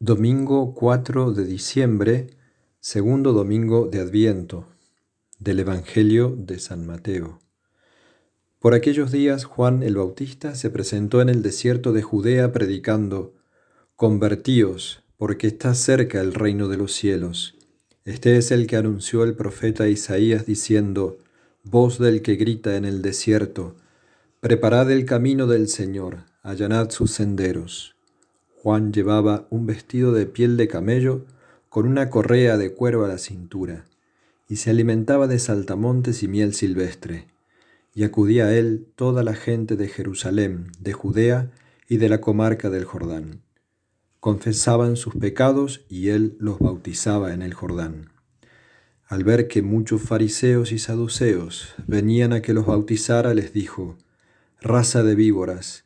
Domingo 4 de diciembre, segundo domingo de Adviento, del Evangelio de San Mateo. Por aquellos días Juan el Bautista se presentó en el desierto de Judea predicando, Convertíos, porque está cerca el reino de los cielos. Este es el que anunció el profeta Isaías diciendo, Voz del que grita en el desierto, Preparad el camino del Señor, allanad sus senderos. Juan llevaba un vestido de piel de camello con una correa de cuero a la cintura, y se alimentaba de saltamontes y miel silvestre. Y acudía a él toda la gente de Jerusalén, de Judea y de la comarca del Jordán. Confesaban sus pecados y él los bautizaba en el Jordán. Al ver que muchos fariseos y saduceos venían a que los bautizara, les dijo, Raza de víboras,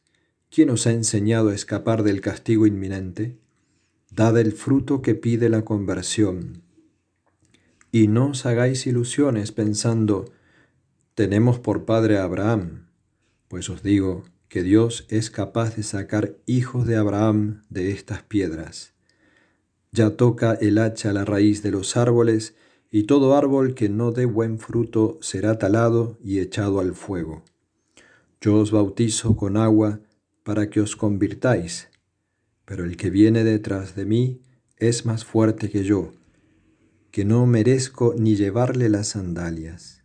¿Quién os ha enseñado a escapar del castigo inminente? Dad el fruto que pide la conversión. Y no os hagáis ilusiones pensando, tenemos por padre a Abraham, pues os digo que Dios es capaz de sacar hijos de Abraham de estas piedras. Ya toca el hacha la raíz de los árboles, y todo árbol que no dé buen fruto será talado y echado al fuego. Yo os bautizo con agua, para que os convirtáis, pero el que viene detrás de mí es más fuerte que yo, que no merezco ni llevarle las sandalias.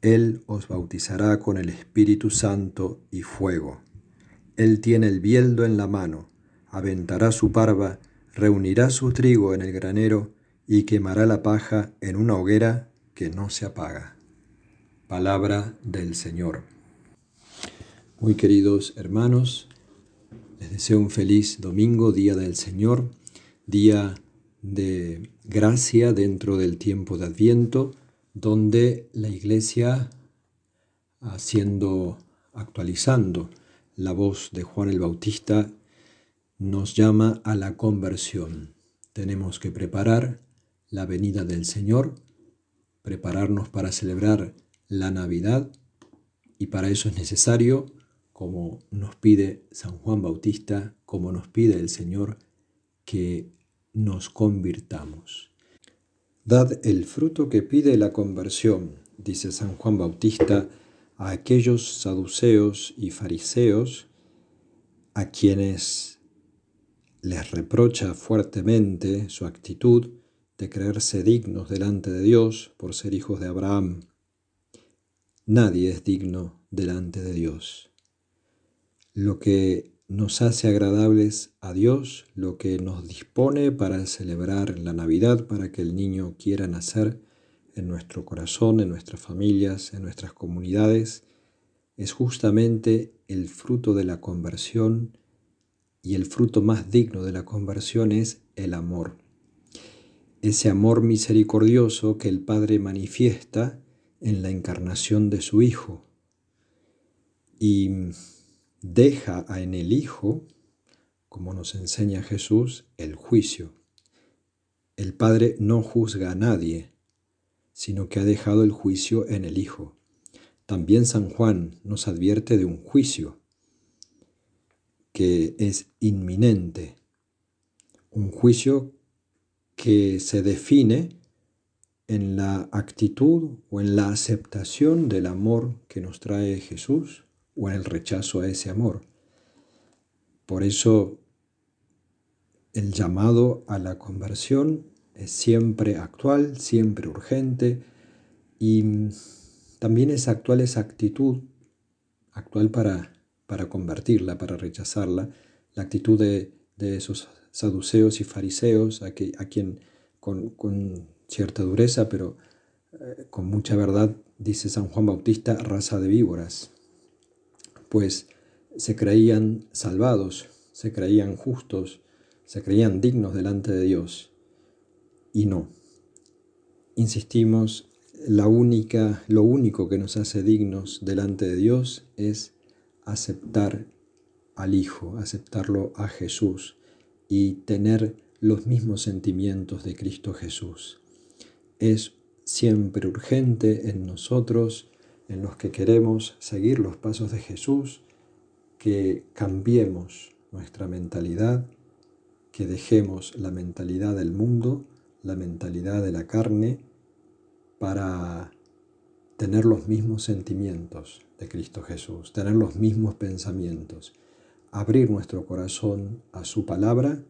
Él os bautizará con el Espíritu Santo y fuego. Él tiene el bieldo en la mano, aventará su parva, reunirá su trigo en el granero y quemará la paja en una hoguera que no se apaga. Palabra del Señor. Muy queridos hermanos, les deseo un feliz domingo, día del Señor, día de gracia dentro del tiempo de Adviento, donde la Iglesia, haciendo, actualizando la voz de Juan el Bautista, nos llama a la conversión. Tenemos que preparar la venida del Señor, prepararnos para celebrar la Navidad y para eso es necesario como nos pide San Juan Bautista, como nos pide el Señor, que nos convirtamos. Dad el fruto que pide la conversión, dice San Juan Bautista, a aquellos saduceos y fariseos a quienes les reprocha fuertemente su actitud de creerse dignos delante de Dios por ser hijos de Abraham. Nadie es digno delante de Dios lo que nos hace agradables a Dios, lo que nos dispone para celebrar la Navidad, para que el niño quiera nacer en nuestro corazón, en nuestras familias, en nuestras comunidades, es justamente el fruto de la conversión y el fruto más digno de la conversión es el amor. Ese amor misericordioso que el Padre manifiesta en la encarnación de su Hijo. Y deja en el Hijo, como nos enseña Jesús, el juicio. El Padre no juzga a nadie, sino que ha dejado el juicio en el Hijo. También San Juan nos advierte de un juicio que es inminente, un juicio que se define en la actitud o en la aceptación del amor que nos trae Jesús o en el rechazo a ese amor. Por eso el llamado a la conversión es siempre actual, siempre urgente y también es actual esa actitud, actual para, para convertirla, para rechazarla, la actitud de, esos saduceos y fariseos, a, que, a quien con, con, cierta dureza, pero eh, con mucha verdad, dice San Juan Bautista, raza de víboras pues se creían salvados, se creían justos, se creían dignos delante de Dios. Y no. Insistimos, la única, lo único que nos hace dignos delante de Dios es aceptar al Hijo, aceptarlo a Jesús y tener los mismos sentimientos de Cristo Jesús. Es siempre urgente en nosotros en los que queremos seguir los pasos de Jesús, que cambiemos nuestra mentalidad que dejemos la mentalidad del mundo, la mentalidad de la carne, para tener los mismos sentimientos de Cristo Jesús, tener los mismos pensamientos, abrir nuestro corazón a su palabra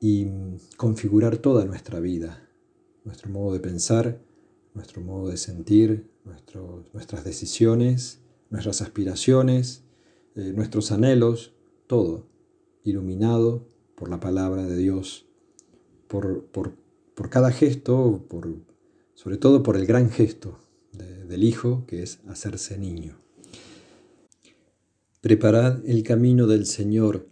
y configurar toda nuestra vida, nuestro modo de pensar, nuestro modo de sentir, nuestras decisiones, nuestras aspiraciones, eh, nuestros anhelos, todo iluminado por la palabra de Dios, por, por, cada gesto, por, sobre todo por el gran gesto del Hijo, que es hacerse niño. Preparad el camino del Señor,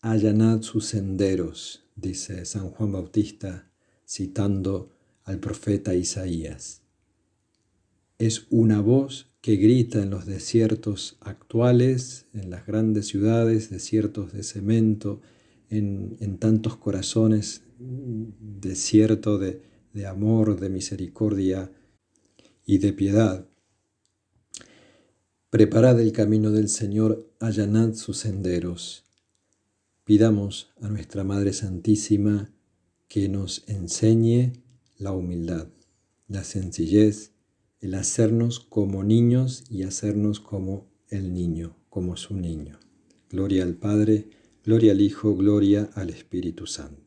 allanad sus senderos, dice San Juan Bautista, citando al profeta Isaías. Es una voz que grita en los desiertos actuales, en las grandes ciudades, desiertos de cemento, en, tantos corazones, desierto de, de amor, de misericordia y de piedad. Preparad el camino del Señor, allanad sus senderos. Pidamos a nuestra Madre Santísima que nos enseñe la humildad, la sencillez, el hacernos como niños y hacernos como el niño, como su niño. Gloria al Padre, gloria al Hijo, gloria al Espíritu Santo.